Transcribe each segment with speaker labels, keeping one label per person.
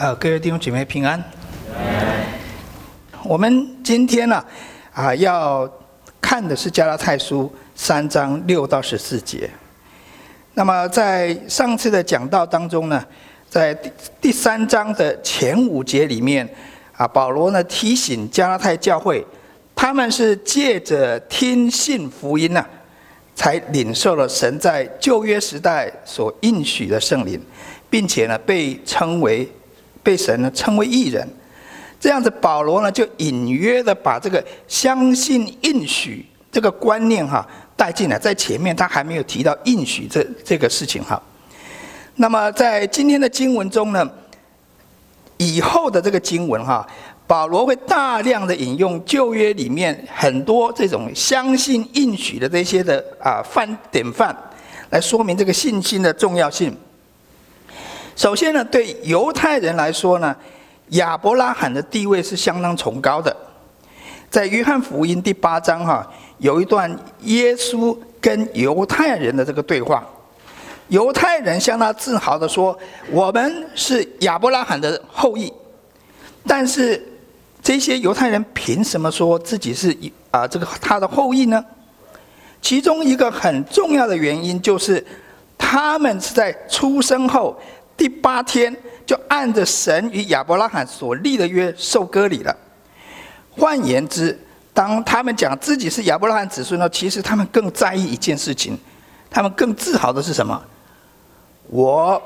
Speaker 1: 呃，各位弟兄姐妹平安。我们今天呢，啊，要看的是加拉太书三章六到十四节。那么在上次的讲道当中呢，在第第三章的前五节里面，啊，保罗呢提醒加拉太教会，他们是借着听信福音呢，才领受了神在旧约时代所应许的圣灵，并且呢被称为。被神呢称为义人，这样子保罗呢就隐约的把这个相信应许这个观念哈带进来，在前面他还没有提到应许这这个事情哈。那么在今天的经文中呢，以后的这个经文哈，保罗会大量的引用旧约里面很多这种相信应许的这些的啊范典范，来说明这个信心的重要性。首先呢，对犹太人来说呢，亚伯拉罕的地位是相当崇高的。在约翰福音第八章哈，有一段耶稣跟犹太人的这个对话。犹太人向他自豪地说：“我们是亚伯拉罕的后裔。”但是这些犹太人凭什么说自己是啊这个他的后裔呢？其中一个很重要的原因就是，他们是在出生后。第八天就按着神与亚伯拉罕所立的约受割礼了。换言之，当他们讲自己是亚伯拉罕子孙呢，其实他们更在意一件事情，他们更自豪的是什么？我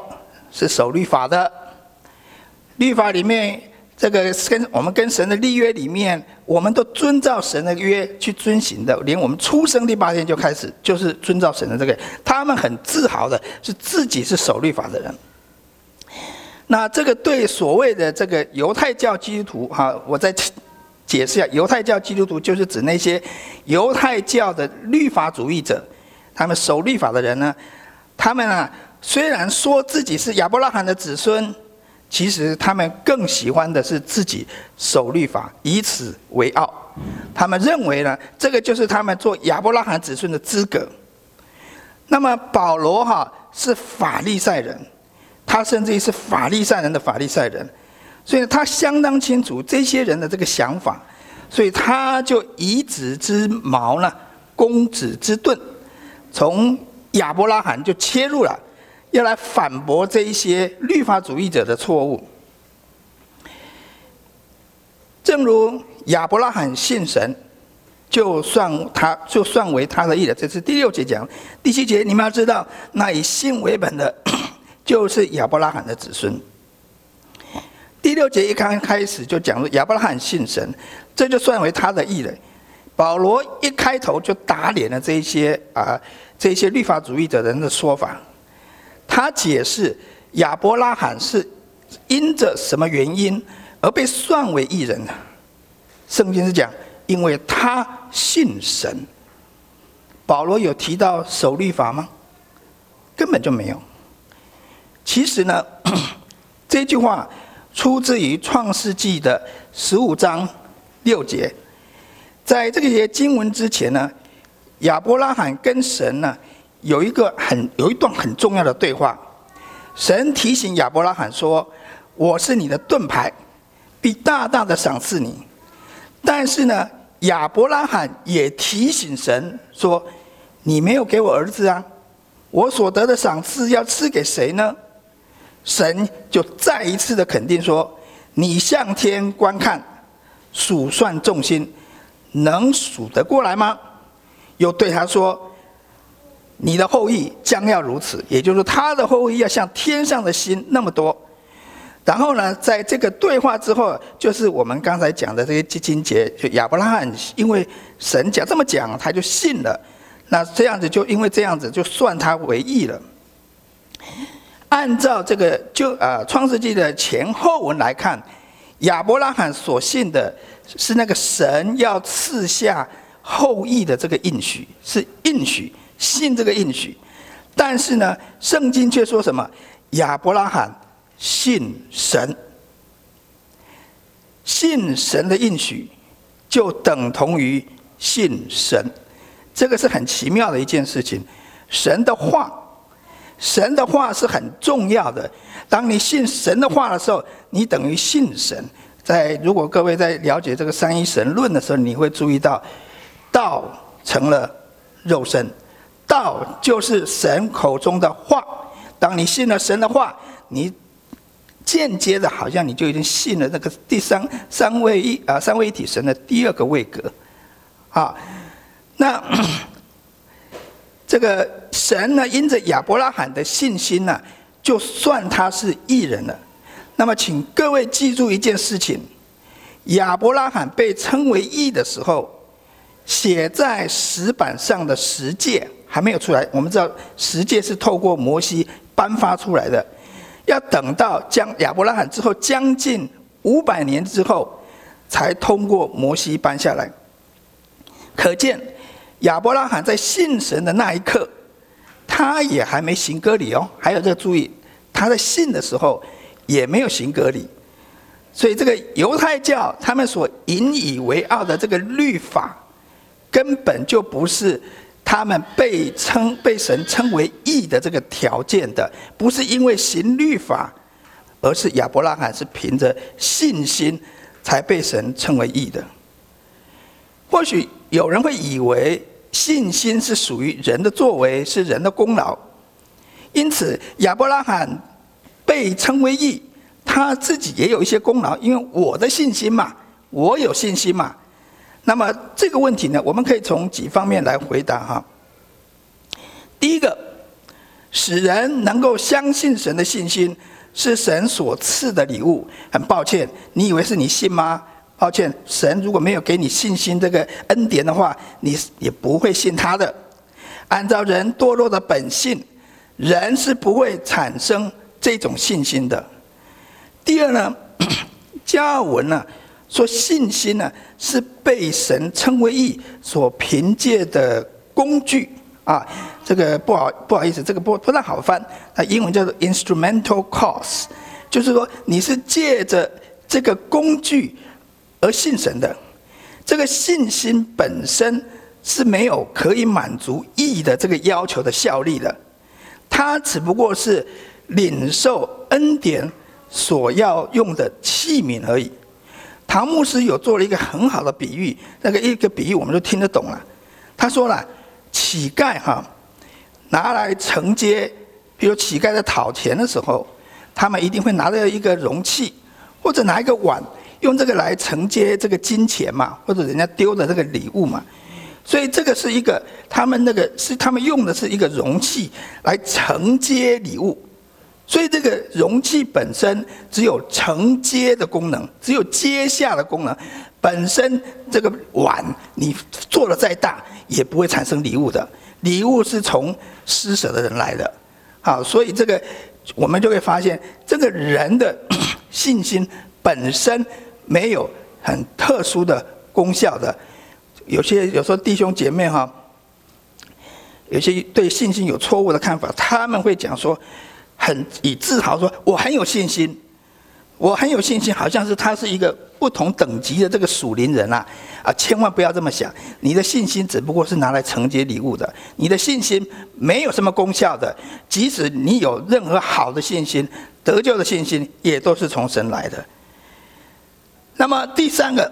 Speaker 1: 是守律法的，律法里面这个跟我们跟神的立约里面，我们都遵照神的约去遵行的，连我们出生第八天就开始就是遵照神的这个，他们很自豪的是自己是守律法的人。那这个对所谓的这个犹太教基督徒哈，我再解释一下，犹太教基督徒就是指那些犹太教的律法主义者，他们守律法的人呢，他们啊虽然说自己是亚伯拉罕的子孙，其实他们更喜欢的是自己守律法，以此为傲。他们认为呢，这个就是他们做亚伯拉罕子孙的资格。那么保罗哈是法利赛人。他甚至于是法利赛人的法利赛人，所以他相当清楚这些人的这个想法，所以他就以子之矛呢攻子之盾，从亚伯拉罕就切入了，要来反驳这一些律法主义者的错误。正如亚伯拉罕信神，就算他就算为他的义了。这是第六节讲，第七节你们要知道，那以信为本的。就是亚伯拉罕的子孙。第六节一刚开始就讲了亚伯拉罕信神，这就算为他的义了。保罗一开头就打脸了这一些啊这些律法主义者人的说法。他解释亚伯拉罕是因着什么原因而被算为义人呢？圣经是讲，因为他信神。保罗有提到守律法吗？根本就没有。其实呢，这句话出自于创世纪的十五章六节。在这个节经文之前呢，亚伯拉罕跟神呢有一个很有一段很重要的对话。神提醒亚伯拉罕说：“我是你的盾牌，必大大的赏赐你。”但是呢，亚伯拉罕也提醒神说：“你没有给我儿子啊，我所得的赏赐要赐给谁呢？”神就再一次的肯定说：“你向天观看，数算众星，能数得过来吗？”又对他说：“你的后裔将要如此，也就是他的后裔要像天上的星那么多。”然后呢，在这个对话之后，就是我们刚才讲的这些经节，就亚伯拉罕因为神讲这么讲，他就信了。那这样子就因为这样子，就算他为义了。按照这个就啊《创世纪》的前后文来看，亚伯拉罕所信的是那个神要赐下后裔的这个应许，是应许，信这个应许。但是呢，圣经却说什么？亚伯拉罕信神，信神的应许就等同于信神，这个是很奇妙的一件事情。神的话。神的话是很重要的。当你信神的话的时候，你等于信神。在如果各位在了解这个三一神论的时候，你会注意到，道成了肉身，道就是神口中的话。当你信了神的话，你间接的，好像你就已经信了那个第三三位一啊三位一体神的第二个位格，啊，那 这个神呢，因着亚伯拉罕的信心呢，就算他是异人了。那么，请各位记住一件事情：亚伯拉罕被称为义的时候，写在石板上的十诫还没有出来。我们知道十诫是透过摩西颁发出来的，要等到将亚伯拉罕之后将近五百年之后，才通过摩西颁下来。可见亚伯拉罕在信神的那一刻，他也还没行割礼哦。还有这个注意，他在信的时候。也没有行割礼，所以这个犹太教他们所引以为傲的这个律法，根本就不是他们被称被神称为义的这个条件的，不是因为行律法，而是亚伯拉罕是凭着信心才被神称为义的。或许有人会以为信心是属于人的作为，是人的功劳，因此亚伯拉罕。被称为义，他自己也有一些功劳，因为我的信心嘛，我有信心嘛。那么这个问题呢，我们可以从几方面来回答哈。第一个，使人能够相信神的信心是神所赐的礼物。很抱歉，你以为是你信吗？抱歉，神如果没有给你信心这个恩典的话，你也不会信他的。按照人堕落的本性，人是不会产生。这种信心的。第二呢，加尔文呢说，信心呢是被神称为义所凭借的工具啊。这个不好不好意思，这个不不太好翻。那，英文叫做 instrumental cause，就是说你是借着这个工具而信神的。这个信心本身是没有可以满足义的这个要求的效力的，它只不过是。领受恩典所要用的器皿而已。唐牧师有做了一个很好的比喻，那个一个比喻我们都听得懂了。他说了，乞丐哈拿来承接，比如乞丐在讨钱的时候，他们一定会拿着一个容器，或者拿一个碗，用这个来承接这个金钱嘛，或者人家丢的这个礼物嘛。所以这个是一个他们那个是他们用的是一个容器来承接礼物。所以这个容器本身只有承接的功能，只有接下的功能。本身这个碗你做的再大，也不会产生礼物的。礼物是从施舍的人来的。好，所以这个我们就会发现，这个人的 信心本身没有很特殊的功效的。有些有时候弟兄姐妹哈，有些对信心有错误的看法，他们会讲说。很以自豪说：“我很有信心，我很有信心，好像是他是一个不同等级的这个属灵人啊！啊，千万不要这么想，你的信心只不过是拿来承接礼物的，你的信心没有什么功效的。即使你有任何好的信心，得救的信心也都是从神来的。那么第三个，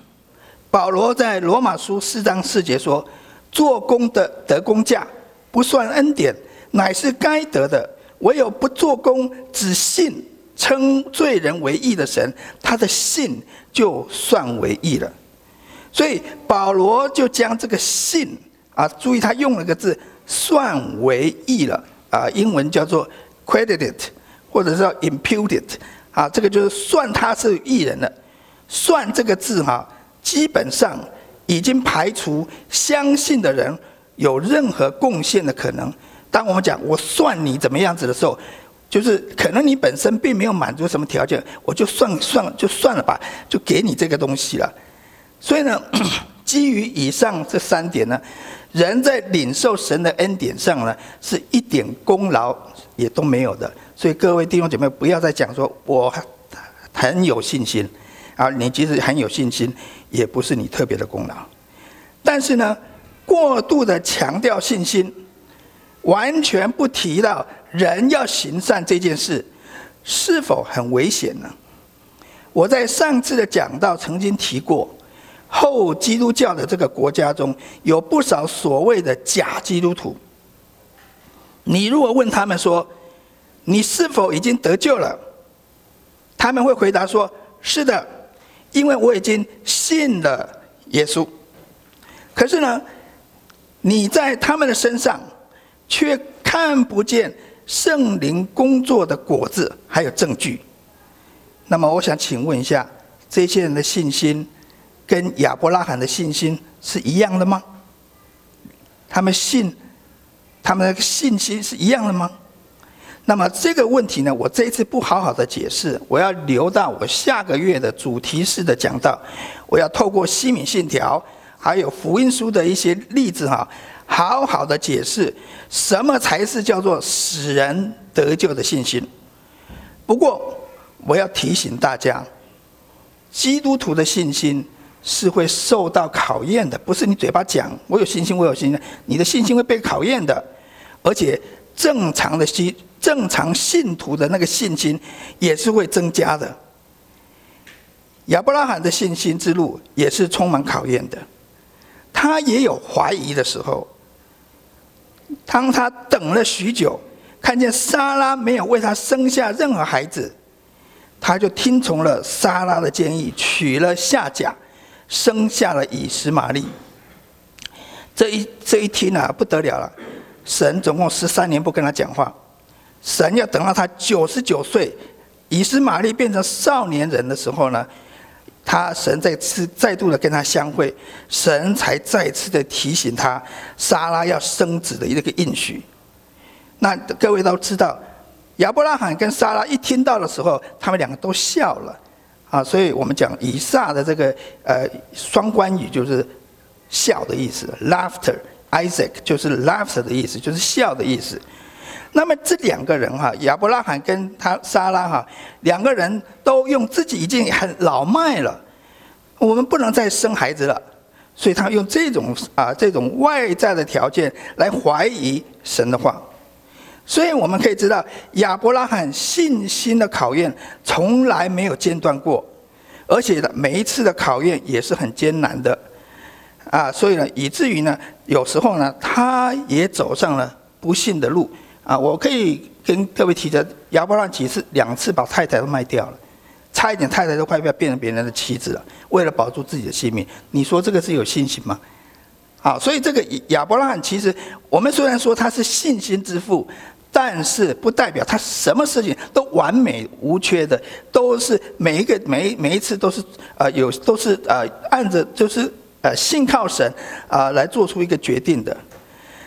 Speaker 1: 保罗在罗马书四章四节说：‘做工的得工价，不算恩典，乃是该得的。’唯有不做工，只信称罪人为义的神，他的信就算为义了。所以保罗就将这个信啊，注意他用了个字“算为义了”啊，英文叫做 “credited” 或者是叫 “imputed” 啊，这个就是算他是义人了。算这个字哈，基本上已经排除相信的人有任何贡献的可能。当我们讲我算你怎么样子的时候，就是可能你本身并没有满足什么条件，我就算算就算了吧，就给你这个东西了。所以呢，基于以上这三点呢，人在领受神的恩典上呢，是一点功劳也都没有的。所以各位弟兄姐妹，不要再讲说我很有信心啊，你即使很有信心，也不是你特别的功劳。但是呢，过度的强调信心。完全不提到人要行善这件事，是否很危险呢？我在上次的讲到曾经提过，后基督教的这个国家中有不少所谓的假基督徒。你如果问他们说，你是否已经得救了？他们会回答说：“是的，因为我已经信了耶稣。”可是呢，你在他们的身上却看不见圣灵工作的果子，还有证据。那么，我想请问一下，这些人的信心跟亚伯拉罕的信心是一样的吗？他们信，他们的信心是一样的吗？那么这个问题呢，我这一次不好好的解释，我要留到我下个月的主题式的讲到。我要透过西敏信条，还有福音书的一些例子哈，好好的解释什么才是叫做使人得救的信心。不过我要提醒大家，基督徒的信心是会受到考验的，不是你嘴巴讲我有信心，我有信心，你的信心会被考验的，而且正常的信。正常信徒的那个信心也是会增加的。亚伯拉罕的信心之路也是充满考验的，他也有怀疑的时候。当他等了许久，看见撒拉没有为他生下任何孩子，他就听从了撒拉的建议，娶了夏甲，生下了以实玛利。这一这一听啊，不得了了！神总共十三年不跟他讲话。神要等到他九十九岁，以斯玛利变成少年人的时候呢，他神再次再度的跟他相会，神才再次的提醒他，撒拉要生子的一个应许。那各位都知道，亚伯拉罕跟撒拉一听到的时候，他们两个都笑了啊，所以我们讲以撒的这个呃双关语就是笑的意思，laughter，Isaac 就是 laughter 的意思，就是笑的意思。那么这两个人哈，亚伯拉罕跟他撒拉哈，两个人都用自己已经很老迈了，我们不能再生孩子了，所以他用这种啊这种外在的条件来怀疑神的话，所以我们可以知道亚伯拉罕信心的考验从来没有间断过，而且每一次的考验也是很艰难的，啊，所以呢以至于呢有时候呢他也走上了不信的路。啊，我可以跟各位提的亚伯拉罕几次两次把太太都卖掉了，差一点太太都快要变成别人的妻子了，为了保住自己的性命。你说这个是有信心吗？好，所以这个亚伯拉罕其实我们虽然说他是信心之父，但是不代表他什么事情都完美无缺的，都是每一个每一每一次都是呃有都是呃按着就是呃信靠神啊、来做出一个决定的，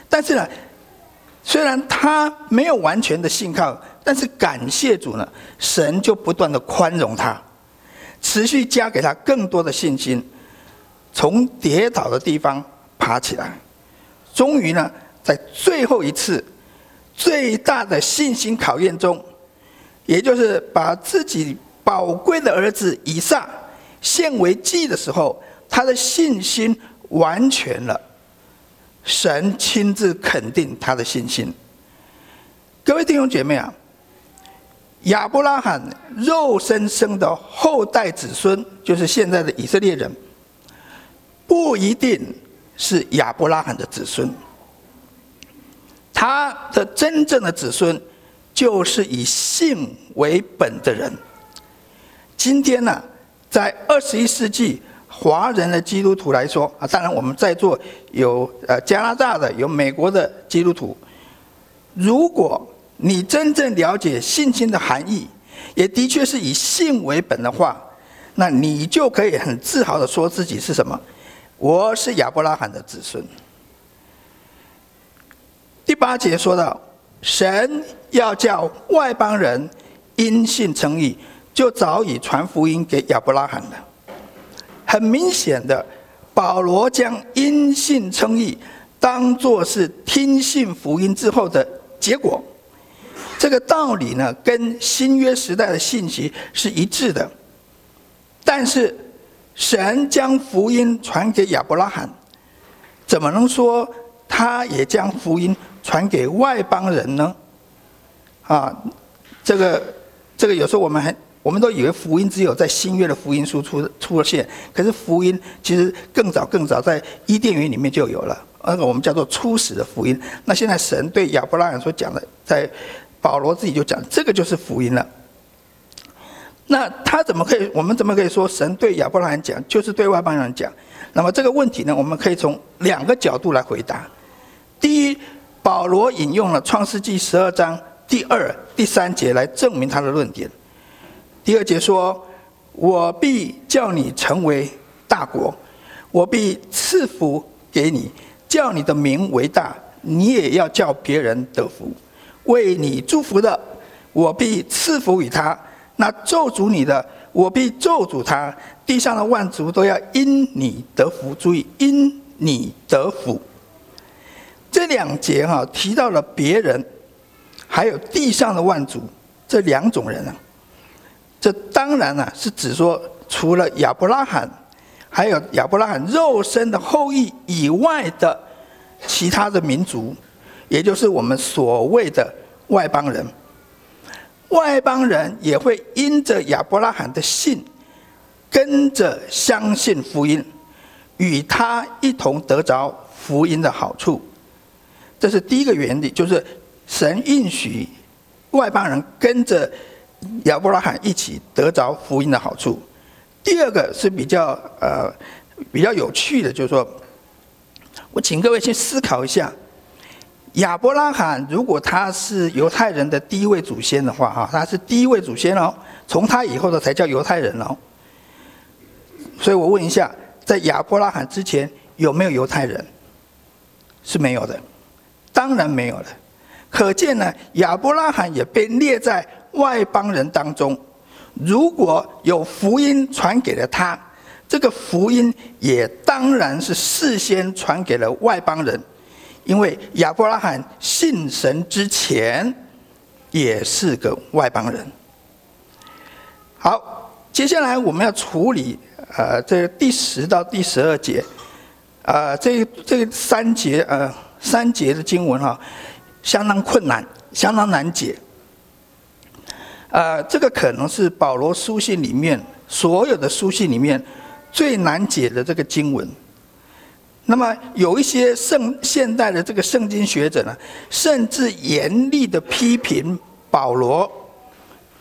Speaker 1: 但是呢。虽然他没有完全的信靠，但是感谢主呢，神就不断的宽容他，持续加给他更多的信心，从跌倒的地方爬起来，终于呢，在最后一次最大的信心考验中，也就是把自己宝贵的儿子以撒献为祭的时候，他的信心完全了。神亲自肯定他的信心。各位弟兄姐妹啊，亚伯拉罕肉身生的后代子孙，就是现在的以色列人，不一定是亚伯拉罕的子孙。他的真正的子孙，就是以信为本的人。今天呢，在二十一世纪。华人的基督徒来说啊，当然我们在座有呃加拿大的，有美国的基督徒。如果你真正了解信心的含义，也的确是以信为本的话，那你就可以很自豪的说自己是什么？我是亚伯拉罕的子孙。第八节说到，神要叫外邦人因信称义，就早已传福音给亚伯拉罕了。很明显的，保罗将因信称义当作是听信福音之后的结果。这个道理呢，跟新约时代的信息是一致的。但是，神将福音传给亚伯拉罕，怎么能说他也将福音传给外邦人呢？啊，这个这个有时候我们还我们都以为福音只有在新约的福音书出出现，可是福音其实更早更早在伊甸园里面就有了，那个我们叫做初始的福音。那现在神对亚伯拉罕所讲的，在保罗自己就讲，这个就是福音了。那他怎么可以？我们怎么可以说神对亚伯拉罕讲，就是对外邦人讲？那么这个问题呢，我们可以从两个角度来回答。第一，保罗引用了创世纪十二章第二、第三节来证明他的论点。第二节说：“我必叫你成为大国，我必赐福给你，叫你的名为大，你也要叫别人得福。为你祝福的，我必赐福于他。”那咒诅你的，我必咒诅他；地上的万族都要因你得福。注意，因你得福。这两节哈提到了别人，还有地上的万族这两种人啊。这当然呢是指说，除了亚伯拉罕，还有亚伯拉罕肉身的后裔以外的其他的民族，也就是我们所谓的外邦人。外邦人也会因着亚伯拉罕的信，跟着相信福音，与他一同得着福音的好处。这是第一个原理，就是神应许外邦人跟着亚伯拉罕一起得着福音的好处。第二个是比较呃比较有趣的，就是说，我请各位去思考一下。亚伯拉罕，如果他是犹太人的第一位祖先的话，哈，他是第一位祖先哦。从他以后的才叫犹太人哦。所以我问一下，在亚伯拉罕之前有没有犹太人？是没有的，当然没有的。可见呢，亚伯拉罕也被列在外邦人当中。如果有福音传给了他，这个福音也当然是事先传给了外邦人。因为亚伯拉罕信神之前，也是个外邦人。好，接下来我们要处理呃这第十到第十二节，呃这这三节呃三节的经文哈，相当困难，相当难解。呃，这个可能是保罗书信里面所有的书信里面最难解的这个经文。那么有一些圣现代的这个圣经学者呢，甚至严厉的批评保罗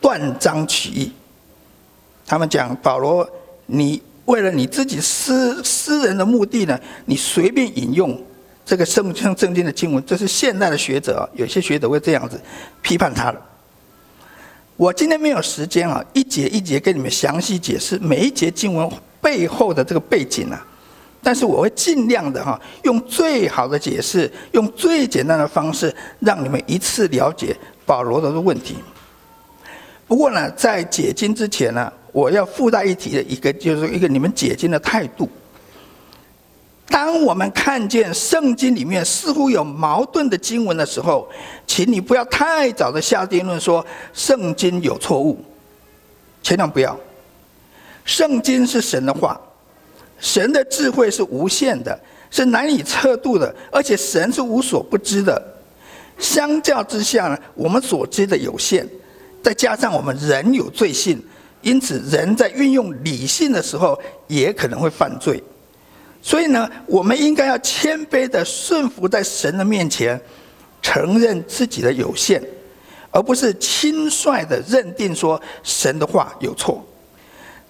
Speaker 1: 断章取义。他们讲保罗，你为了你自己私私人的目的呢，你随便引用这个圣圣圣经的经文，这是现代的学者，有些学者会这样子批判他的。我今天没有时间啊，一节一节跟你们详细解释每一节经文背后的这个背景啊。但是我会尽量的哈，用最好的解释，用最简单的方式，让你们一次了解保罗的问题。不过呢，在解经之前呢，我要附带一提的一个，就是一个你们解经的态度。当我们看见圣经里面似乎有矛盾的经文的时候，请你不要太早的下定论说圣经有错误，千万不要。圣经是神的话。神的智慧是无限的，是难以测度的，而且神是无所不知的。相较之下呢，我们所知的有限，再加上我们人有罪性，因此人在运用理性的时候也可能会犯罪。所以呢，我们应该要谦卑的顺服在神的面前，承认自己的有限，而不是轻率的认定说神的话有错。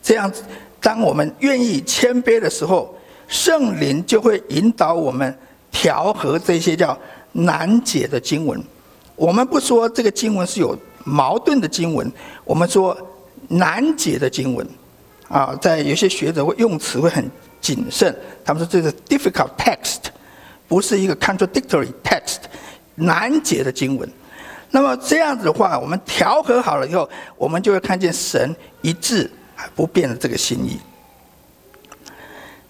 Speaker 1: 这样子。当我们愿意谦卑的时候，圣灵就会引导我们调和这些叫难解的经文。我们不说这个经文是有矛盾的经文，我们说难解的经文。啊，在有些学者会用词会很谨慎，他们说这是 difficult text，不是一个 contradictory text，难解的经文。那么这样子的话，我们调和好了以后，我们就会看见神一致。不变的这个心意。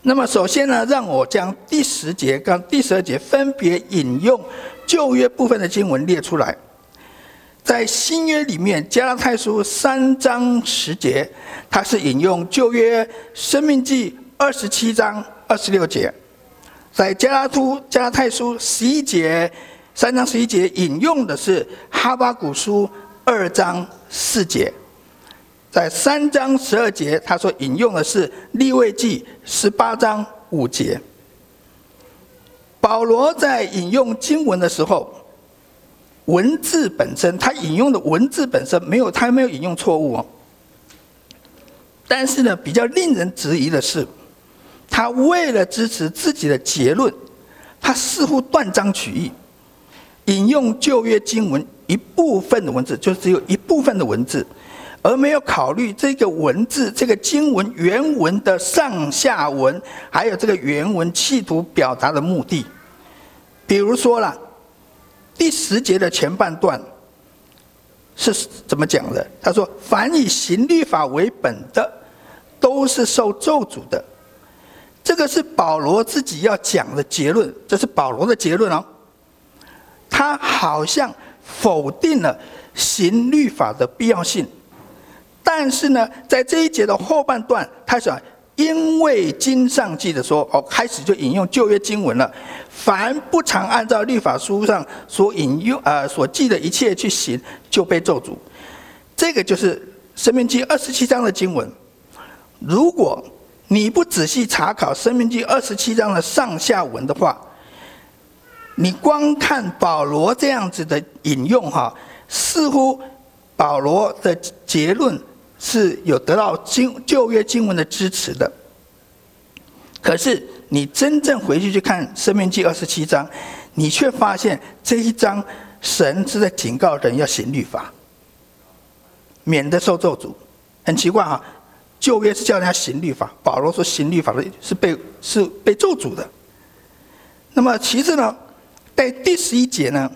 Speaker 1: 那么，首先呢，让我将第十节跟第十二节分别引用旧约部分的经文列出来。在新约里面，加拉太书三章十节，它是引用旧约生命记二十七章二十六节；在加拉图加拉太书十一节三章十一节引用的是哈巴谷书二章四节，在三章十二节，他说引用的是利未记十八章五节。保罗在引用经文的时候，文字本身，他引用的文字本身没有，他没有引用错误哦。但是呢，比较令人质疑的是，他为了支持自己的结论，他似乎断章取义，引用旧约经文一部分的文字，就只有一部分的文字，而没有考虑这个文字、这个经文原文的上下文，还有这个原文企图表达的目的。比如说了，第十节的前半段。是怎么讲的？他说：“凡以行律法为本的，都是受咒诅的。”这个是保罗自己要讲的结论，这是保罗的结论哦。他好像否定了行律法的必要性，但是呢，在这一节的后半段，他想。因为经上记的说，哦，开始就引用旧约经文了。凡不常按照律法书上所引用，呃，所记的一切去行，就被咒诅。这个就是《申命记》二十七章的经文。如果你不仔细查考《生命记》二十七章的上下文的话，你光看保罗这样子的引用，哈，似乎保罗的结论。是有得到经旧约经文的支持的，可是你真正回去去看《生命记》二十七章，你却发现这一章神是在警告人要行律法，免得受咒诅。很奇怪哈，旧约是叫人家行律法，保罗说行律法的是被是被咒诅的。那么其次呢，在第十一节呢，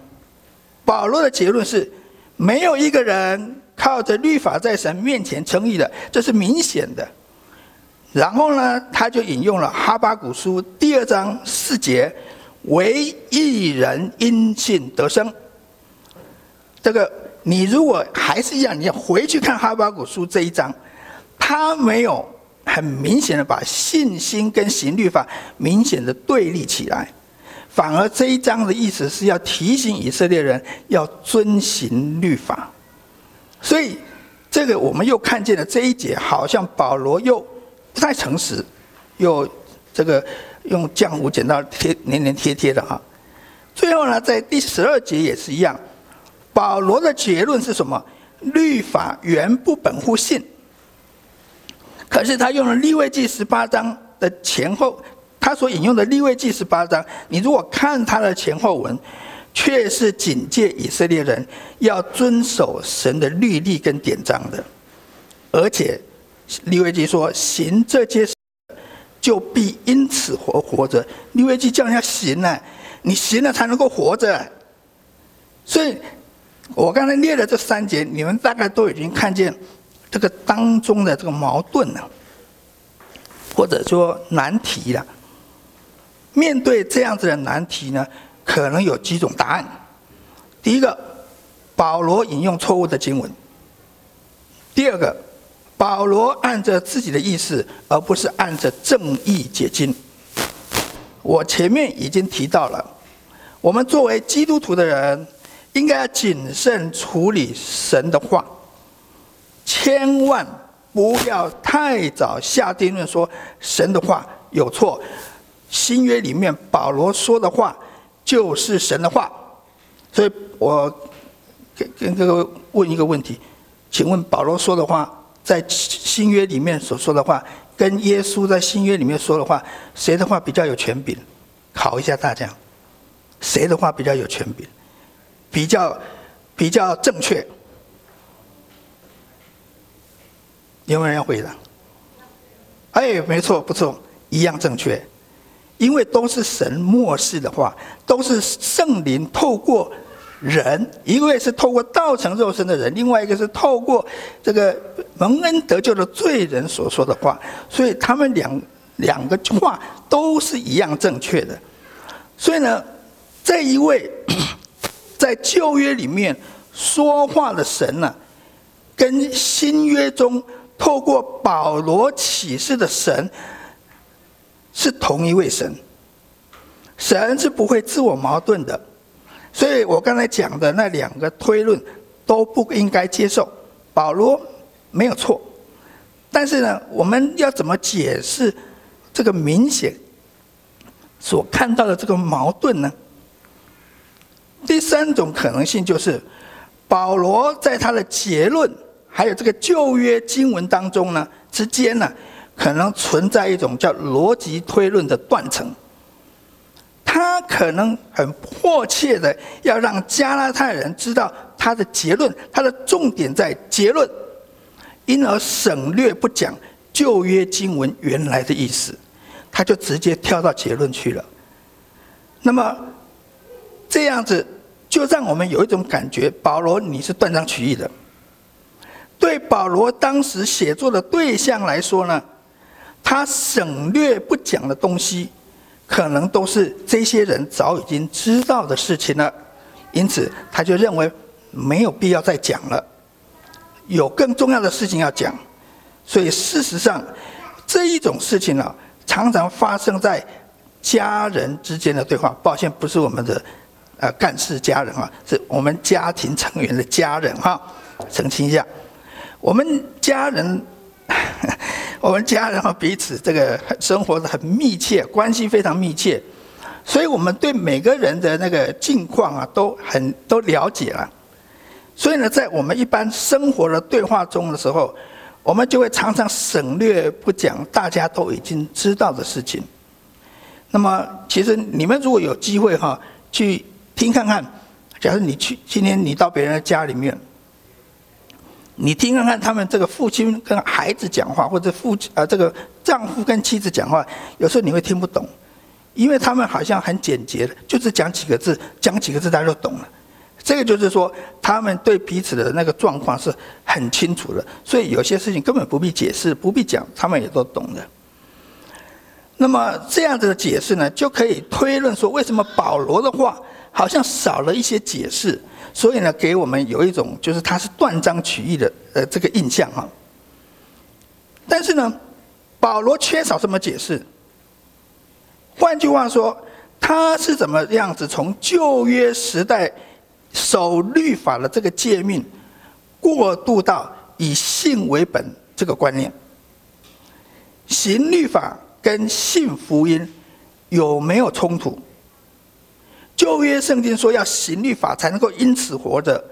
Speaker 1: 保罗的结论是没有一个人。靠着律法在神面前称义的，这是明显的。然后呢，他就引用了哈巴谷书第二章四节：“唯一人因信得生。”这个你如果还是一样，你要回去看哈巴谷书这一章，他没有很明显的把信心跟行律法明显的对立起来，反而这一章的意思是要提醒以色列人要遵行律法。所以，这个我们又看见了这一节，好像保罗又不太诚实，又这个用浆糊剪刀贴黏黏贴贴的哈。最后呢，在第十二节也是一样，保罗的结论是什么？律法原不本乎信，而是他用了利未记十八章的前后，他所引用的利未记十八章，你如果看他的前后文。却是警戒以色列人要遵守神的律例跟典章的，而且利未记说行这些事，就必因此活活着。利未记叫人家行呢，你行了才能够活着。所以，我刚才列的这三节，你们大概都已经看见这个当中的这个矛盾呢，或者说难题了。面对这样子的难题呢？可能有几种答案。第一个，保罗引用错误的经文；第二个，保罗按着自己的意思，而不是按着正义解经。我前面已经提到了，我们作为基督徒的人，应该要谨慎处理神的话，千万不要太早下定论说神的话有错。新约里面保罗说的话。就是神的话，所以我跟跟各位问一个问题，请问保罗说的话，在新约里面所说的话，跟耶稣在新约里面说的话，谁的话比较有权柄？考一下大家，谁的话比较有权柄？比较比较正确？有没有人要回答？哎，没错，不错，一样正确。因为都是神默示的话，都是圣灵透过人，一位是透过道成肉身的人，另外一个是透过这个蒙恩得救的罪人所说的话，所以他们两两个话都是一样正确的。所以呢，这一位在旧约里面 说话的神呢，跟新约中透过保罗启示的神。是同一位神，神是不会自我矛盾的，所以我刚才讲的那两个推论都不应该接受。保罗没有错，但是呢，我们要怎么解释这个明显所看到的这个矛盾呢？第三种可能性就是，保罗在他的结论还有这个旧约经文当中呢之间呢，可能存在一种叫逻辑推论的断层。他可能很迫切的要让加拉太人知道他的结论，他的重点在结论，因而省略不讲旧约经文原来的意思，他就直接跳到结论去了。那么这样子就让我们有一种感觉：保罗你是断章取义的。对保罗当时写作的对象来说呢，他省略不讲的东西。可能都是这些人早已经知道的事情了，因此他就认为没有必要再讲了，有更重要的事情要讲。所以事实上，这一种事情呢，常常发生在家人之间的对话。抱歉，不是我们的呃干事家人啊，是我们家庭成员的家人哈，澄清一下，我们家人。我们家人和彼此这个生活的很密切，关系非常密切，所以我们对每个人的那个境况啊都很都了解了。所以呢，在我们一般生活的对话中的时候，我们就会常常省略不讲大家都已经知道的事情。那么，其实你们如果有机会哈，去听看看，假如你去今天你到别人的家里面。你听看看，他们这个父亲跟孩子讲话，或者父亲啊，这个丈夫跟妻子讲话，有时候你会听不懂，因为他们好像很简洁的，就是讲几个字，讲几个字大家就懂了。这个就是说，他们对彼此的那个状况是很清楚的，所以有些事情根本不必解释，不必讲，他们也都懂的。那么这样子的解释呢，就可以推论说，为什么保罗的话好像少了一些解释。所以呢，给我们有一种就是他是断章取义的呃这个印象哈。但是呢，保罗缺少什么解释？换句话说，他是怎么样子从旧约时代守律法的这个诫命，过渡到以信为本这个观念？行律法跟信福音有没有冲突？旧约圣经说要行律法才能够因此活着，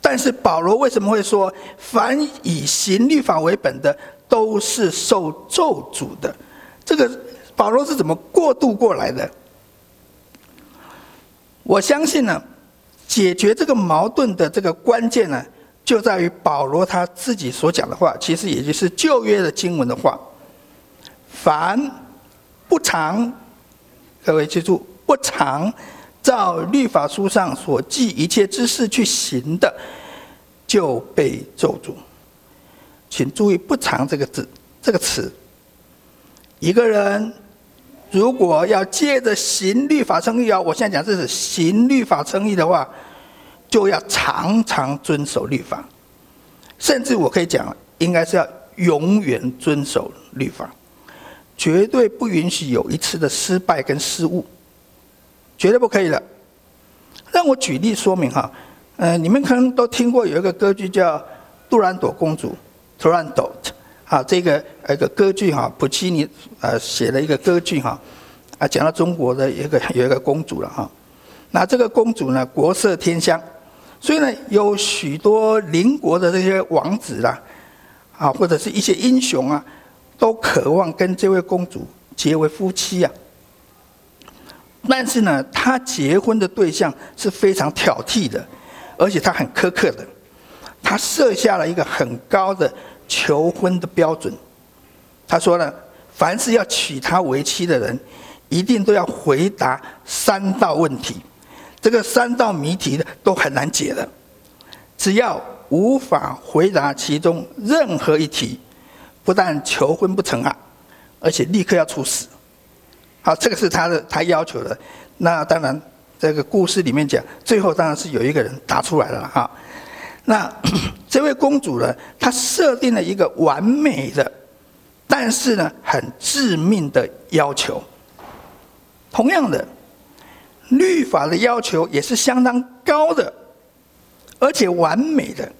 Speaker 1: 但是保罗为什么会说凡以行律法为本的都是受咒诅的？这个保罗是怎么过渡过来的？我相信呢，解决这个矛盾的这个关键呢，就在于保罗他自己所讲的话，其实也就是旧约的经文的话：凡不常，各位记住，不常。照律法书上所记一切之事去行的，就被咒诅。请注意“不常”这个字，这个词。一个人如果要借着行律法称义啊，我现在讲这是行律法称义的话，就要常常遵守律法，甚至我可以讲，应该是要永远遵守律法，绝对不允许有一次的失败跟失误。绝对不可以的。让我举例说明哈，呃，你们可能都听过有一个歌剧叫《杜兰朵公主》（Turandot） 啊，这个一个歌剧哈，普契尼呃写了一个歌剧哈，啊，讲到中国的一个 有一个公主了哈。那这个公主呢，国色天香，所以呢，有许多邻国的这些王子啦，啊，或者是一些英雄啊，都渴望跟这位公主结为夫妻呀。但是呢，他结婚的对象是非常挑剔的，而且他很苛刻的，他设下了一个很高的求婚的标准。他说呢，凡是要娶她为妻的人，一定都要回答三道问题，这个三道谜题呢都很难解的，只要无法回答其中任何一题，不但求婚不成啊，而且立刻要处死。好，这个是他的他要求的。那当然，这个故事里面讲，最后当然是有一个人答出来了哈。那 这位公主呢，她设定了一个完美的，但是呢很致命的要求。同样的，律法的要求也是相当高的，而且完美的。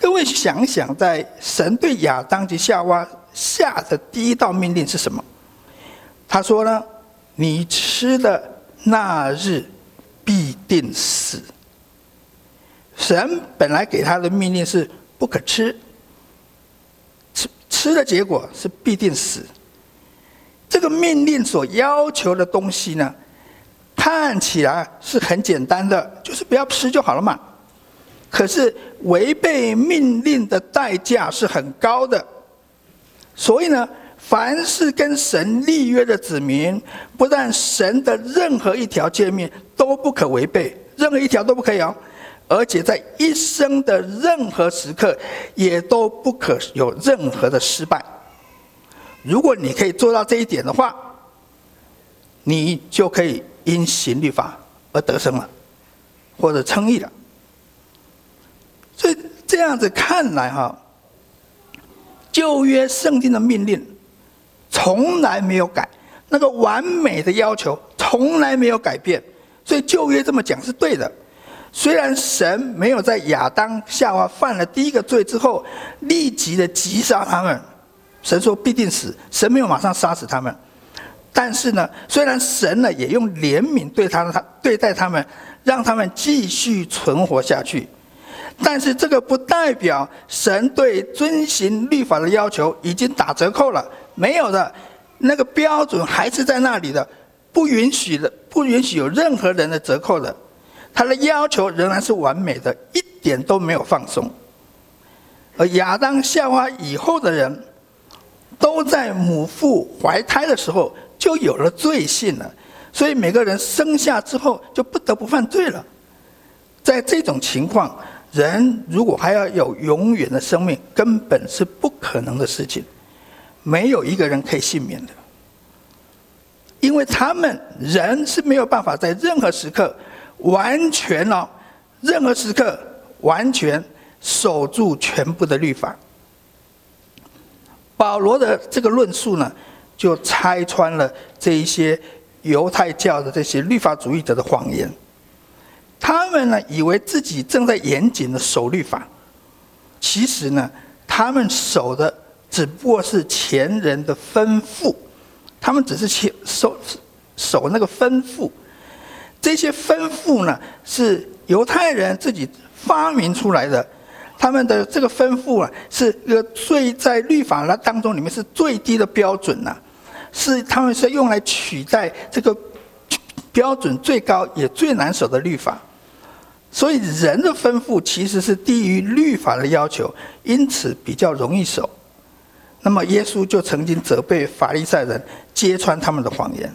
Speaker 1: 各位想想，在神对亚当及夏娃下的第一道命令是什么？他说呢：“你吃的那日必定死。”神本来给他的命令是不可吃，吃吃的结果是必定死。这个命令所要求的东西呢，看起来是很简单的，就是不要吃就好了嘛。可是违背命令的代价是很高的，所以呢，凡是跟神立约的子民，不但神的任何一条诫命都不可违背，任何一条都不可以哦，而且在一生的任何时刻，也都不可有任何的失败。如果你可以做到这一点的话，你就可以因行律法而得生了，或者称义了。所以这样子看来，哈，旧约圣经的命令从来没有改，那个完美的要求从来没有改变。所以旧约这么讲是对的。虽然神没有在亚当夏娃犯了第一个罪之后立即的击杀他们，神说必定死，神没有马上杀死他们。但是呢，虽然神呢也用怜悯对他他对待他们，让他们继续存活下去。但是这个不代表神对遵行律法的要求已经打折扣了，没有的，那个标准还是在那里的，不允许的，不允许有任何人的折扣的，他的要求仍然是完美的，一点都没有放松。而亚当夏娃以后的人，都在母腹怀胎的时候就有了罪性了，所以每个人生下之后就不得不犯罪了，在这种情况。人如果还要有永远的生命，根本是不可能的事情，没有一个人可以幸免的，因为他们人是没有办法在任何时刻完全哦，任何时刻完全守住全部的律法。保罗的这个论述呢，就拆穿了这一些犹太教的这些律法主义者的谎言。他们呢，以为自己正在严谨的守律法，其实呢，他们守的只不过是前人的吩咐，他们只是去守守那个吩咐。这些吩咐呢，是犹太人自己发明出来的，他们的这个吩咐啊，是一个最在律法那当中里面是最低的标准呐，是他们是用来取代这个标准最高也最难守的律法。所以人的吩咐其实是低于律法的要求，因此比较容易守。那么耶稣就曾经责备法利赛人揭穿他们的谎言。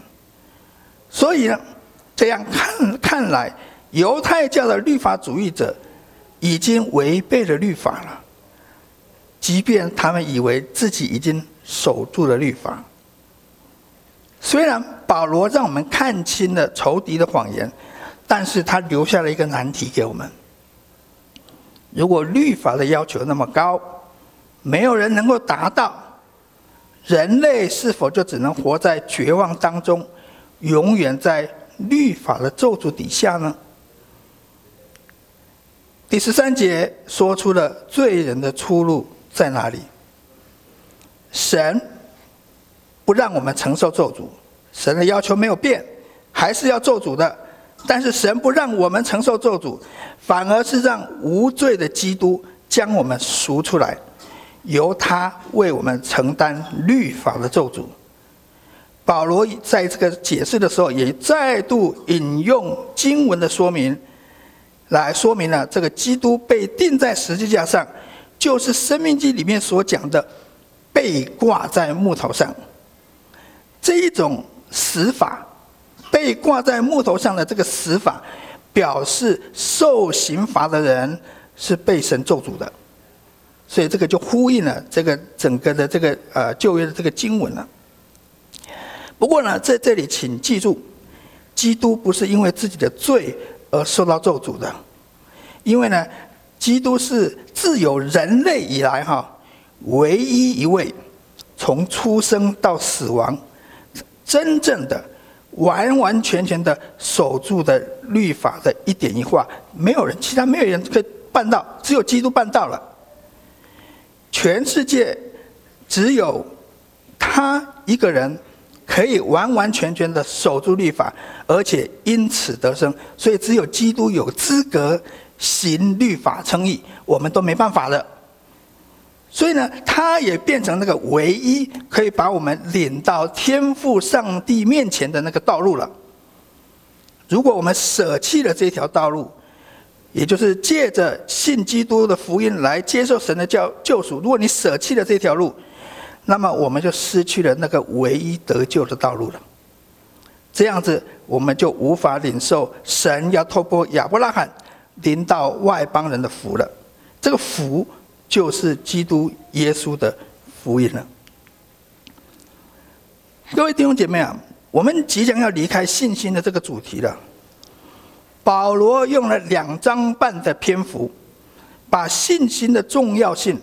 Speaker 1: 所以呢，这样看看来，犹太教的律法主义者已经违背了律法了，即便他们以为自己已经守住了律法。虽然保罗让我们看清了仇敌的谎言。但是他留下了一个难题给我们：如果律法的要求那么高，没有人能够达到，人类是否就只能活在绝望当中，永远在律法的咒诅底下呢？第十三节说出了罪人的出路在哪里？神不让我们承受咒诅，神的要求没有变，还是要咒诅的。但是神不让我们承受咒诅，反而是让无罪的基督将我们赎出来，由他为我们承担律法的咒诅。保罗在这个解释的时候，也再度引用经文的说明，来说明了这个基督被钉在十字架上，就是《生命记》里面所讲的被挂在木头上这一种死法。被挂在木头上的这个死法，表示受刑罚的人是被神咒诅的，所以这个就呼应了这个整个的这个呃旧约的这个经文了。不过呢，在这里请记住，基督不是因为自己的罪而受到咒诅的，因为呢，基督是自有人类以来哈唯一一位从出生到死亡真正的。完完全全的守住的律法的一点一画，没有人，其他没有人可以办到，只有基督办到了。全世界只有他一个人可以完完全全的守住律法，而且因此得生。所以只有基督有资格行律法称义，我们都没办法的。所以呢，他也变成那个唯一可以把我们领到天父上帝面前的那个道路了。如果我们舍弃了这条道路，也就是借着信基督的福音来接受神的救救赎，如果你舍弃了这条路，那么我们就失去了那个唯一得救的道路了。这样子，我们就无法领受神要透过亚伯拉罕临到外邦人的福了。这个福。就是基督耶稣的福音了。各位弟兄姐妹啊，我们即将要离开信心的这个主题了。保罗用了两章半的篇幅，把信心的重要性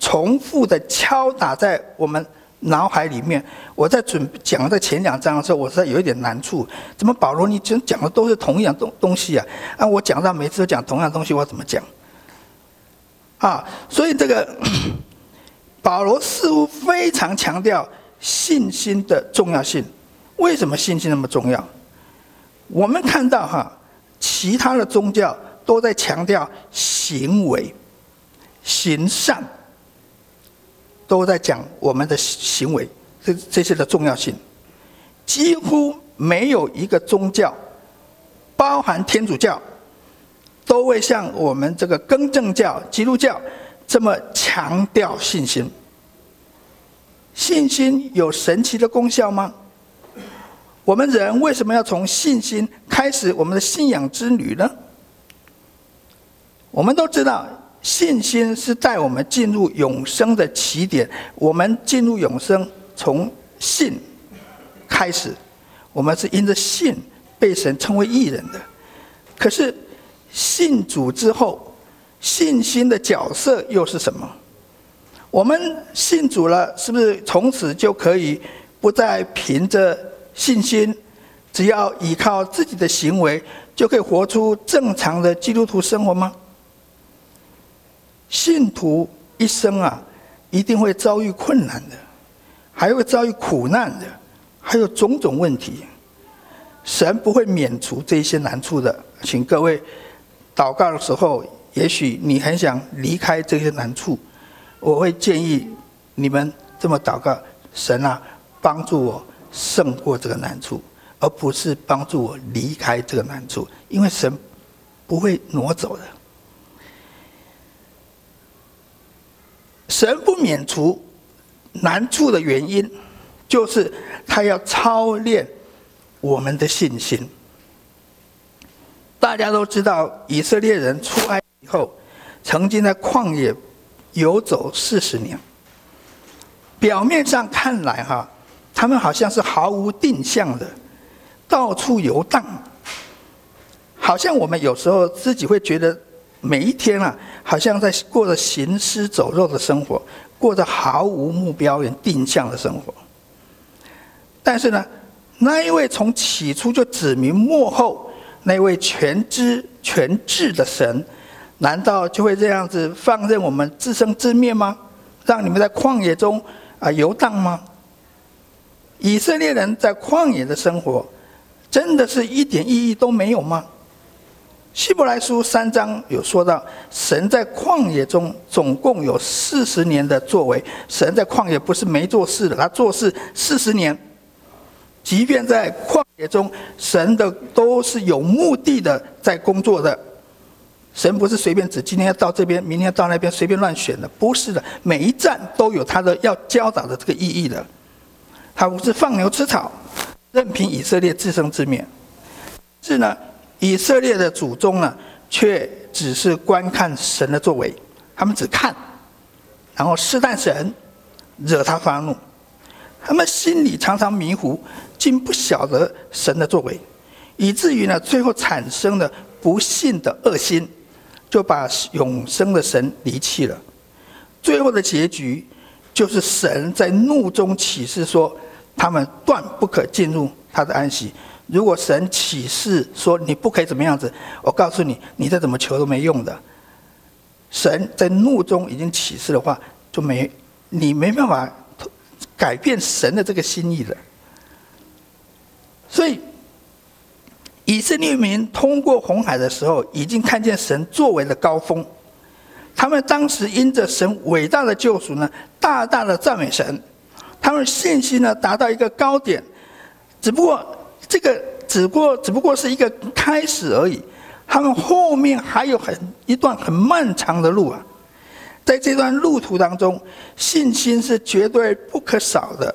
Speaker 1: 重复的敲打在我们脑海里面。我在准讲这前两章的时候，我实在有一点难处。怎么保罗你讲讲的都是同样东东西啊？啊，我讲到每次都讲同样东西，我怎么讲？啊，所以这个 保罗似乎非常强调信心的重要性。为什么信心那么重要？我们看到哈，其他的宗教都在强调行为、行善，都在讲我们的行为这这些的重要性。几乎没有一个宗教，包含天主教。都会像我们这个更正教、基督教这么强调信心。信心有神奇的功效吗？我们人为什么要从信心开始我们的信仰之旅呢？我们都知道，信心是带我们进入永生的起点。我们进入永生从信开始，我们是因着信被神称为义人的。可是。信主之后，信心的角色又是什么？我们信主了，是不是从此就可以不再凭着信心，只要依靠自己的行为，就可以活出正常的基督徒生活吗？信徒一生啊，一定会遭遇困难的，还会遭遇苦难的，还有种种问题。神不会免除这些难处的，请各位。祷告的时候，也许你很想离开这些难处，我会建议你们这么祷告：神啊，帮助我胜过这个难处，而不是帮助我离开这个难处，因为神不会挪走的。神不免除难处的原因，就是他要操练我们的信心。大家都知道，以色列人出埃以后，曾经在旷野游走四十年。表面上看来，哈，他们好像是毫无定向的，到处游荡。好像我们有时候自己会觉得，每一天啊，好像在过着行尸走肉的生活，过着毫无目标与定向的生活。但是呢，那一位从起初就指明末后。那位全知全智的神，难道就会这样子放任我们自生自灭吗？让你们在旷野中啊游荡吗？以色列人在旷野的生活，真的是一点意义都没有吗？希伯来书三章有说到，神在旷野中总共有四十年的作为。神在旷野不是没做事的，他做事四十年。即便在旷野中，神的都是有目的的在工作的。神不是随便指今天要到这边，明天要到那边随便乱选的，不是的。每一站都有他的要教导的这个意义的。他不是放牛吃草，任凭以色列自生自灭。是呢，以色列的祖宗呢，却只是观看神的作为，他们只看，然后试探神，惹他发怒。他们心里常常迷糊，竟不晓得神的作为，以至于呢，最后产生了不信的恶心，就把永生的神离弃了。最后的结局，就是神在怒中起誓说，他们断不可进入他的安息。如果神启示说你不可以怎么样子，我告诉你，你再怎么求都没用的。神在怒中已经启示的话，就没你没办法改变神的这个心意了。所以，以色列民通过红海的时候，已经看见神作为的高峰。他们当时因着神伟大的救赎呢，大大的赞美神，他们信心呢达到一个高点。只不过这个只不过只不过是一个开始而已，他们后面还有很一段很漫长的路啊。在这段路途当中，信心是绝对不可少的。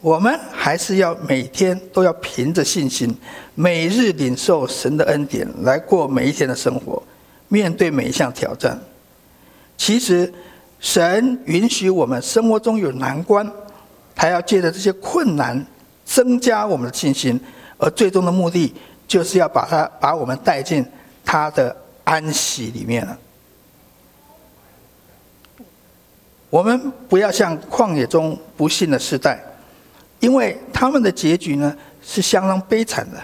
Speaker 1: 我们还是要每天都要凭着信心，每日领受神的恩典，来过每一天的生活，面对每一项挑战。其实，神允许我们生活中有难关，他要借着这些困难增加我们的信心，而最终的目的就是要把他把我们带进他的安息里面了。我们不要像旷野中不信的世代，因为他们的结局呢是相当悲惨的，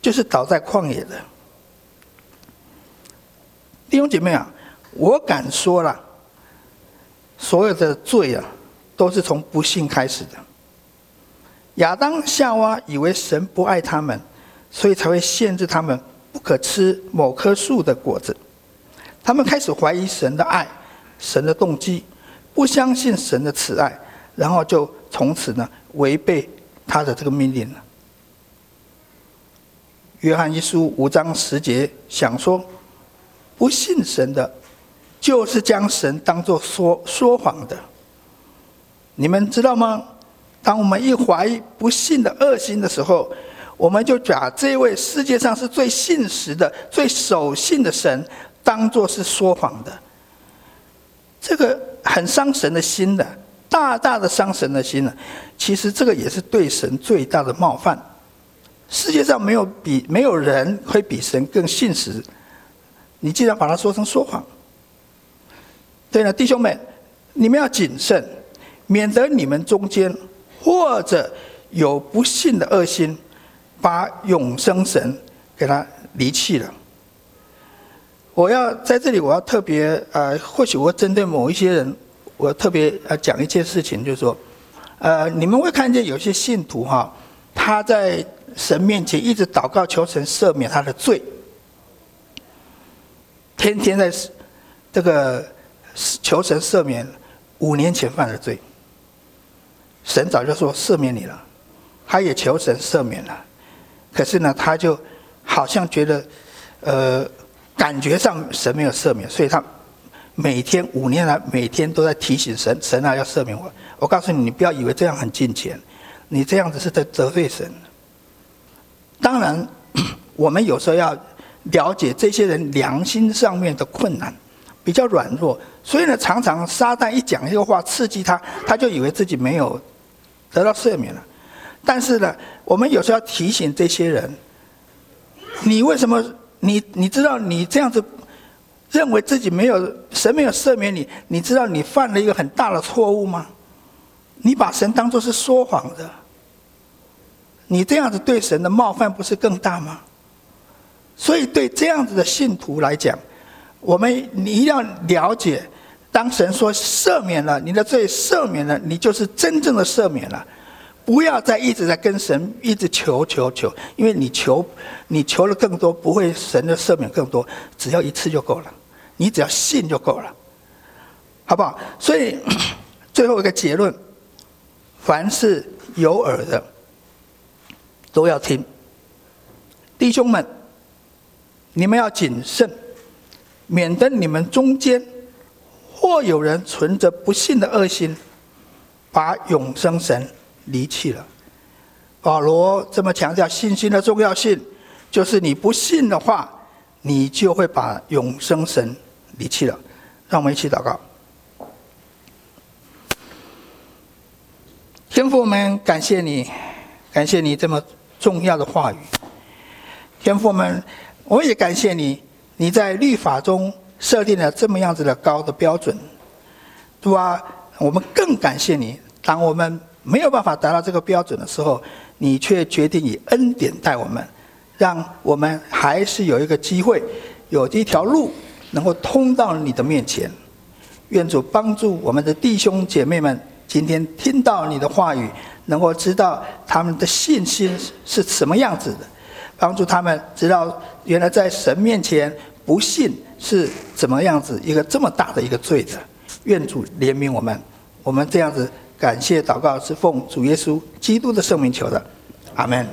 Speaker 1: 就是倒在旷野的。弟兄姐妹啊！我敢说了，所有的罪啊，都是从不信开始的。亚当夏娃以为神不爱他们，所以才会限制他们不可吃某棵树的果子。他们开始怀疑神的爱，神的动机，不相信神的慈爱，然后就从此呢违背他的这个命令了。约翰一书五章十节想说，不信神的。就是将神当作说说谎的，你们知道吗？当我们一怀疑不信的恶心的时候，我们就把这位世界上是最信实的、最守信的神当作是说谎的。这个很伤神的心的，大大的伤神的心了。其实这个也是对神最大的冒犯。世界上没有比没有人会比神更信实，你既然把它说成说谎。对了，弟兄们，你们要谨慎，免得你们中间或者有不信的恶心，把永生神给他离弃了。我要在这里，我要特别呃，或许我针对某一些人，我特别呃讲一件事情，就是说，呃，你们会看见有些信徒哈，他在神面前一直祷告求神赦免他的罪，天天在这个。求神赦免五年前犯的罪，神早就说赦免你了，他也求神赦免了，可是呢，他就好像觉得，呃，感觉上神没有赦免，所以他每天五年来每天都在提醒神，神啊要赦免我。我告诉你，你不要以为这样很敬虔，你这样子是在得罪神。当然，我们有时候要了解这些人良心上面的困难。比较软弱，所以呢，常常撒旦一讲一个话刺激他，他就以为自己没有得到赦免了。但是呢，我们有时候要提醒这些人：你为什么你你知道你这样子认为自己没有神没有赦免你？你知道你犯了一个很大的错误吗？你把神当作是说谎的，你这样子对神的冒犯不是更大吗？所以对这样子的信徒来讲。我们你一定要了解，当神说赦免了你的罪，赦免了你就是真正的赦免了，不要再一直在跟神一直求求求，因为你求你求了更多，不会神的赦免更多，只要一次就够了，你只要信就够了，好不好？所以 最后一个结论，凡是有耳的都要听，弟兄们，你们要谨慎。免得你们中间或有人存着不信的恶心，把永生神离弃了。保罗这么强调信心的重要性，就是你不信的话，你就会把永生神离弃了。让我们一起祷告。天父，们感谢你，感谢你这么重要的话语。天父们，我也感谢你。你在律法中设定了这么样子的高的标准，对吧？我们更感谢你。当我们没有办法达到这个标准的时候，你却决定以恩典待我们，让我们还是有一个机会，有一条路能够通到你的面前。愿主帮助我们的弟兄姐妹们，今天听到你的话语，能够知道他们的信心是什么样子的，帮助他们知道原来在神面前不信是怎么样子一个这么大的一个罪的。愿主怜悯我们，我们这样子感谢祷告是奉主耶稣基督的圣名求的，阿门。